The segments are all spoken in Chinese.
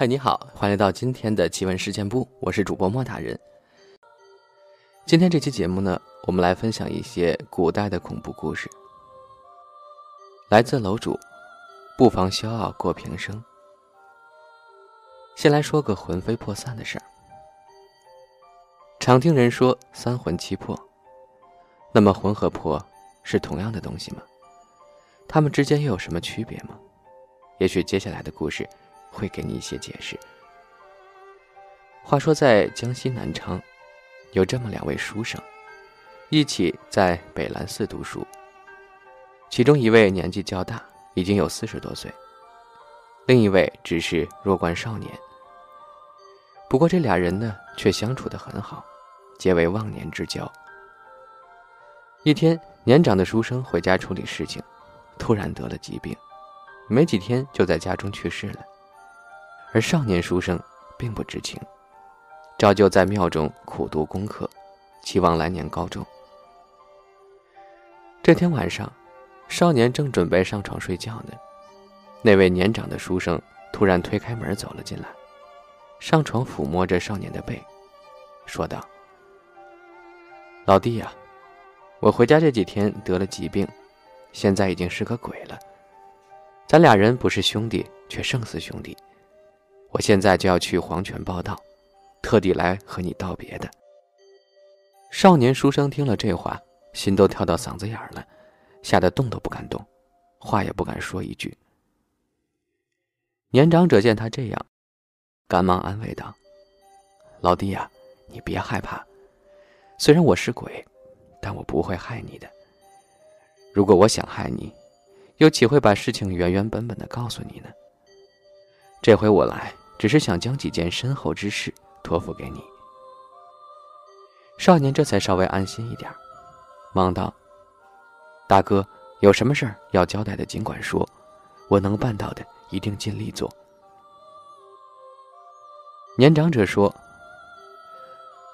嗨，你好，欢迎来到今天的奇闻事件部，我是主播莫大人。今天这期节目呢，我们来分享一些古代的恐怖故事。来自楼主，不妨骄傲过平生。先来说个魂飞魄散的事儿。常听人说三魂七魄，那么魂和魄是同样的东西吗？它们之间又有什么区别吗？也许接下来的故事。会给你一些解释。话说，在江西南昌，有这么两位书生，一起在北兰寺读书。其中一位年纪较大，已经有四十多岁；另一位只是弱冠少年。不过这俩人呢，却相处得很好，结为忘年之交。一天，年长的书生回家处理事情，突然得了疾病，没几天就在家中去世了。而少年书生并不知情，照旧在庙中苦读功课，期望来年高中。这天晚上，少年正准备上床睡觉呢，那位年长的书生突然推开门走了进来，上床抚摸着少年的背，说道：“老弟呀，我回家这几天得了疾病，现在已经是个鬼了。咱俩人不是兄弟，却胜似兄弟。”我现在就要去黄泉报道，特地来和你道别的。少年书生听了这话，心都跳到嗓子眼儿了，吓得动都不敢动，话也不敢说一句。年长者见他这样，赶忙安慰道：“老弟呀，你别害怕，虽然我是鬼，但我不会害你的。如果我想害你，又岂会把事情原原本本的告诉你呢？”这回我来，只是想将几件身后之事托付给你。少年这才稍微安心一点，忙道：“大哥，有什么事儿要交代的，尽管说，我能办到的，一定尽力做。”年长者说：“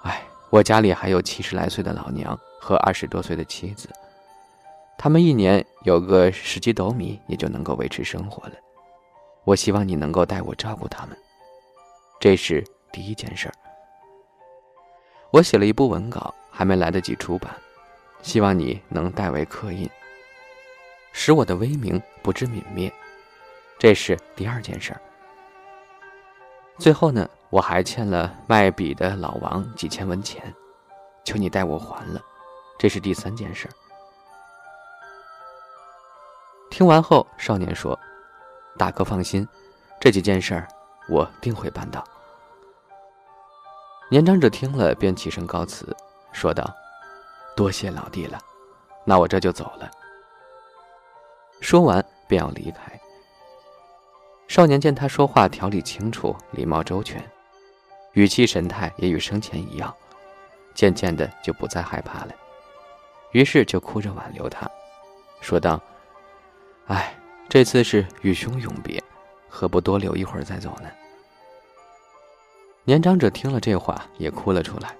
哎，我家里还有七十来岁的老娘和二十多岁的妻子，他们一年有个十几斗米，也就能够维持生活了。”我希望你能够代我照顾他们，这是第一件事儿。我写了一部文稿，还没来得及出版，希望你能代为刻印，使我的威名不致泯灭。这是第二件事儿。最后呢，我还欠了卖笔的老王几千文钱，求你代我还了。这是第三件事儿。听完后，少年说。大哥放心，这几件事儿我定会办到。年长者听了，便起身告辞，说道：“多谢老弟了，那我这就走了。”说完便要离开。少年见他说话条理清楚，礼貌周全，语气神态也与生前一样，渐渐的就不再害怕了，于是就哭着挽留他，说道：“哎。”这次是与兄永别，何不多留一会儿再走呢？年长者听了这话，也哭了出来，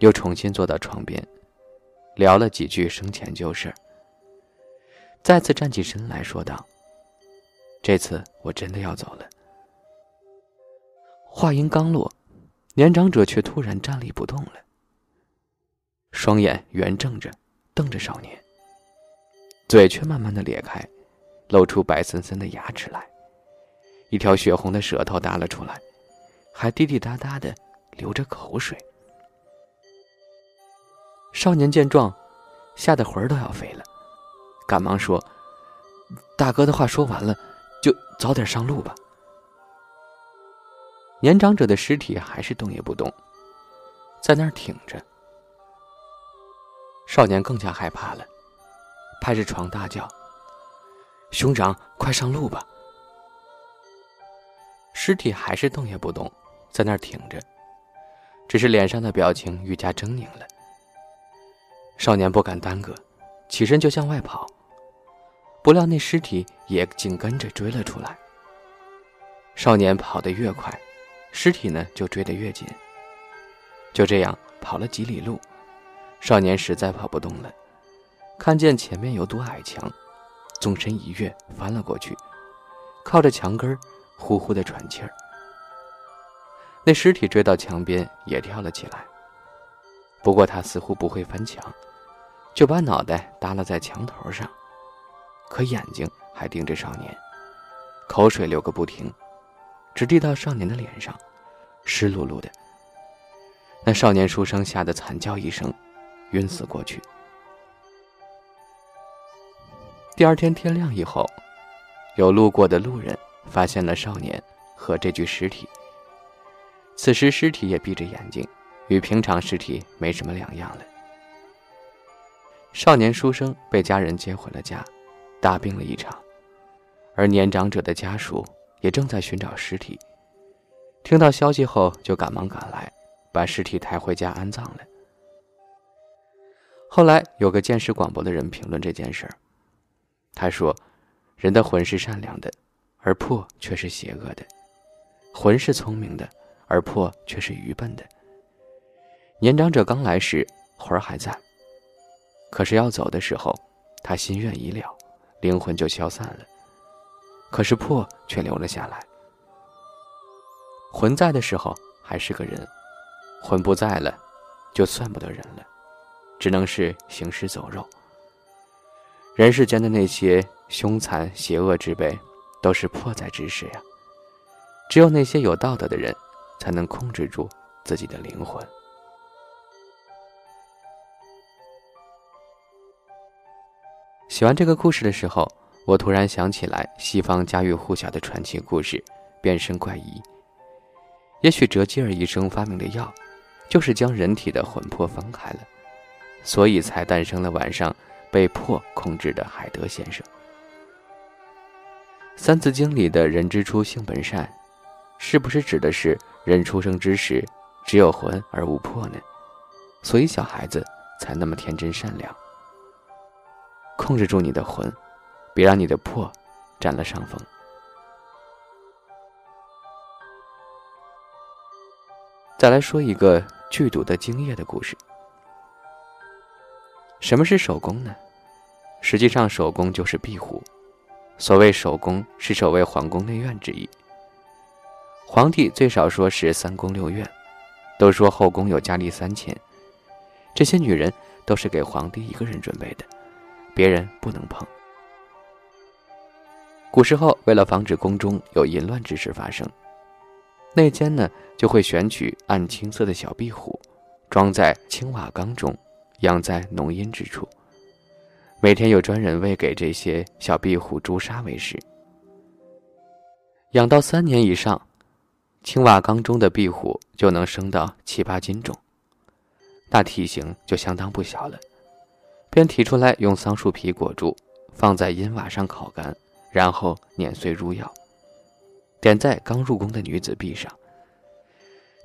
又重新坐到床边，聊了几句生前旧事，再次站起身来说道：“这次我真的要走了。”话音刚落，年长者却突然站立不动了，双眼圆睁着，瞪着少年，嘴却慢慢的咧开。露出白森森的牙齿来，一条血红的舌头耷了出来，还滴滴答答的流着口水。少年见状，吓得魂儿都要飞了，赶忙说：“大哥的话说完了，就早点上路吧。”年长者的尸体还是动也不动，在那儿挺着。少年更加害怕了，拍着床大叫。兄长，快上路吧！尸体还是动也不动，在那儿挺着，只是脸上的表情愈加狰狞了。少年不敢耽搁，起身就向外跑，不料那尸体也紧跟着追了出来。少年跑得越快，尸体呢就追得越紧。就这样跑了几里路，少年实在跑不动了，看见前面有堵矮墙。纵身一跃，翻了过去，靠着墙根呼呼的喘气儿，那尸体追到墙边也跳了起来。不过他似乎不会翻墙，就把脑袋耷拉在墙头上，可眼睛还盯着少年，口水流个不停，直滴到少年的脸上，湿漉漉的。那少年书生吓得惨叫一声，晕死过去。第二天天亮以后，有路过的路人发现了少年和这具尸体。此时尸体也闭着眼睛，与平常尸体没什么两样了。少年书生被家人接回了家，大病了一场，而年长者的家属也正在寻找尸体。听到消息后，就赶忙赶来。把尸体抬回家安葬了。后来有个见识广博的人评论这件事儿，他说：“人的魂是善良的，而魄却是邪恶的；魂是聪明的，而魄却是愚笨的。年长者刚来时魂儿还在，可是要走的时候，他心愿已了，灵魂就消散了，可是魄却留了下来。魂在的时候还是个人。”魂不在了，就算不得人了，只能是行尸走肉。人世间的那些凶残邪恶之辈，都是破在之事呀。只有那些有道德的人，才能控制住自己的灵魂。写完这个故事的时候，我突然想起来西方家喻户晓的传奇故事——变身怪医。也许哲基尔医生发明的药。就是将人体的魂魄分开了，所以才诞生了晚上被迫控制的海德先生。《三字经》里的“人之初，性本善”，是不是指的是人出生之时只有魂而无魄呢？所以小孩子才那么天真善良。控制住你的魂，别让你的魄占了上风。再来说一个。剧毒的精液的故事。什么是守宫呢？实际上，守宫就是壁虎。所谓守宫，是守卫皇宫内院之意。皇帝最少说是三宫六院，都说后宫有佳丽三千，这些女人都是给皇帝一个人准备的，别人不能碰。古时候，为了防止宫中有淫乱之事发生。内奸呢，就会选取暗青色的小壁虎，装在青瓦缸中，养在浓阴之处。每天有专人喂给这些小壁虎朱砂为食。养到三年以上，青瓦缸中的壁虎就能生到七八斤重，那体型就相当不小了。便提出来用桑树皮裹住，放在阴瓦上烤干，然后碾碎入药。点在刚入宫的女子臂上，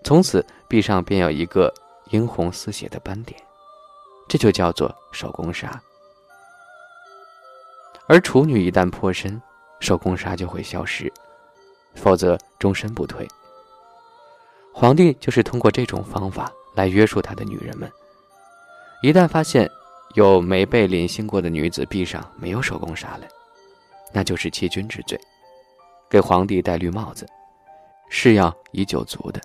从此臂上便有一个殷红似血的斑点，这就叫做守宫砂。而处女一旦破身，守宫砂就会消失，否则终身不退。皇帝就是通过这种方法来约束他的女人们。一旦发现有没被临幸过的女子臂上没有守宫砂了，那就是欺君之罪。给皇帝戴绿帽子，是要以酒足的。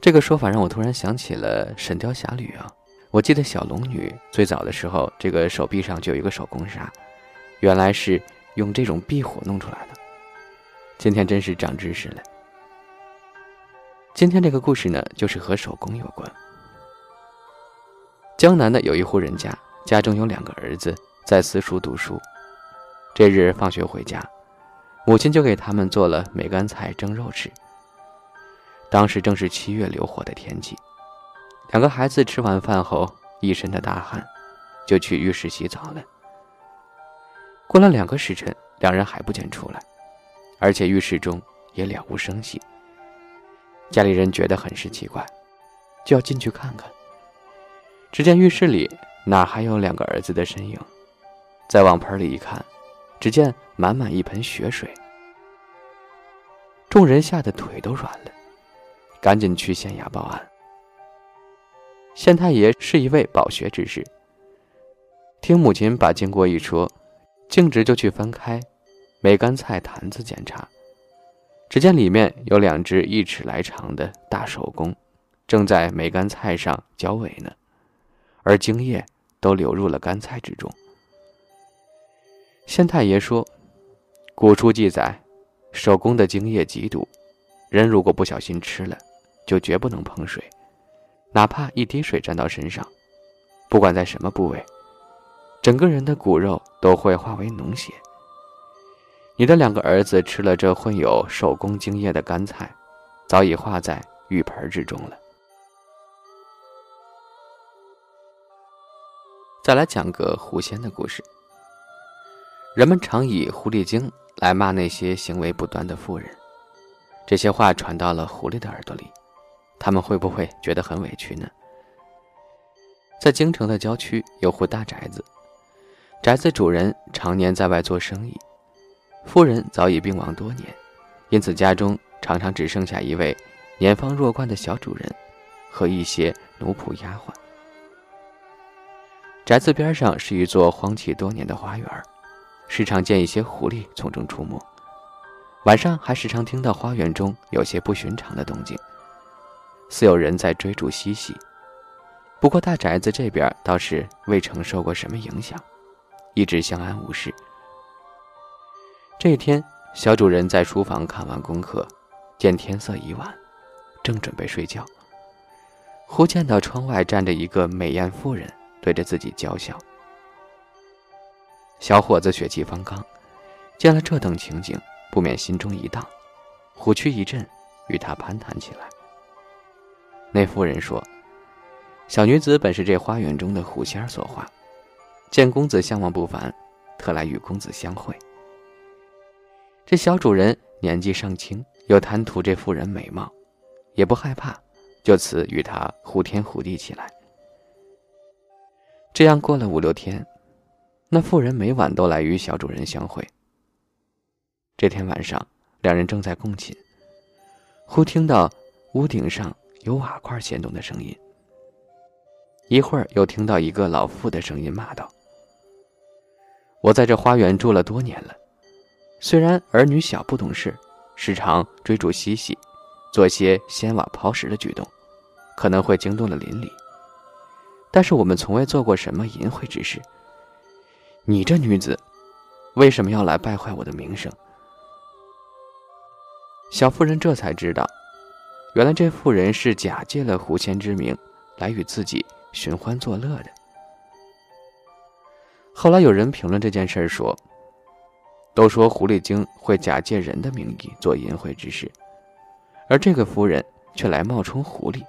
这个说法让我突然想起了《神雕侠侣》啊！我记得小龙女最早的时候，这个手臂上就有一个手工纱，原来是用这种壁虎弄出来的。今天真是长知识了。今天这个故事呢，就是和手工有关。江南的有一户人家，家中有两个儿子在私塾读书。这日放学回家，母亲就给他们做了梅干菜蒸肉吃。当时正是七月流火的天气，两个孩子吃完饭后一身的大汗，就去浴室洗澡了。过了两个时辰，两人还不见出来，而且浴室中也了无声息。家里人觉得很是奇怪，就要进去看看。只见浴室里哪还有两个儿子的身影？再往盆里一看。只见满满一盆血水，众人吓得腿都软了，赶紧去县衙报案。县太爷是一位饱学之士，听母亲把经过一说，径直就去翻开梅干菜坛子检查，只见里面有两只一尺来长的大手工，正在梅干菜上交尾呢，而精液都流入了干菜之中。县太爷说：“古书记载，手工的精液极毒，人如果不小心吃了，就绝不能碰水，哪怕一滴水沾到身上，不管在什么部位，整个人的骨肉都会化为脓血。你的两个儿子吃了这混有手工精液的干菜，早已化在浴盆之中了。”再来讲个狐仙的故事。人们常以狐狸精来骂那些行为不端的妇人，这些话传到了狐狸的耳朵里，他们会不会觉得很委屈呢？在京城的郊区有户大宅子，宅子主人常年在外做生意，夫人早已病亡多年，因此家中常常只剩下一位年方弱冠的小主人和一些奴仆丫鬟。宅子边上是一座荒弃多年的花园。时常见一些狐狸从中出没，晚上还时常听到花园中有些不寻常的动静，似有人在追逐嬉戏。不过大宅子这边倒是未曾受过什么影响，一直相安无事。这一天，小主人在书房看完功课，见天色已晚，正准备睡觉，忽见到窗外站着一个美艳妇人，对着自己娇笑。小伙子血气方刚，见了这等情景，不免心中一荡，虎躯一震，与他攀谈起来。那妇人说：“小女子本是这花园中的狐仙所化，见公子相貌不凡，特来与公子相会。”这小主人年纪尚轻，又贪图这妇人美貌，也不害怕，就此与她呼天呼地起来。这样过了五六天。那妇人每晚都来与小主人相会。这天晚上，两人正在共寝，忽听到屋顶上有瓦块掀动的声音。一会儿又听到一个老妇的声音骂道：“我在这花园住了多年了，虽然儿女小不懂事，时常追逐嬉戏，做些掀瓦抛石的举动，可能会惊动了邻里。但是我们从未做过什么淫秽之事。”你这女子，为什么要来败坏我的名声？小妇人这才知道，原来这妇人是假借了狐仙之名来与自己寻欢作乐的。后来有人评论这件事说：“都说狐狸精会假借人的名义做淫秽之事，而这个夫人却来冒充狐狸，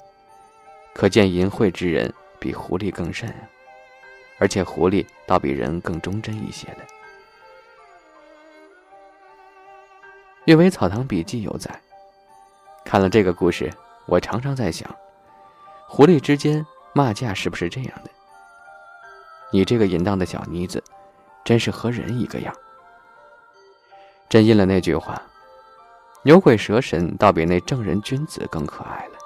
可见淫秽之人比狐狸更甚。”而且狐狸倒比人更忠贞一些的。《阅微草堂笔记》有载，看了这个故事，我常常在想，狐狸之间骂架是不是这样的？你这个淫荡的小妮子，真是和人一个样。真应了那句话：牛鬼蛇神倒比那正人君子更可爱了。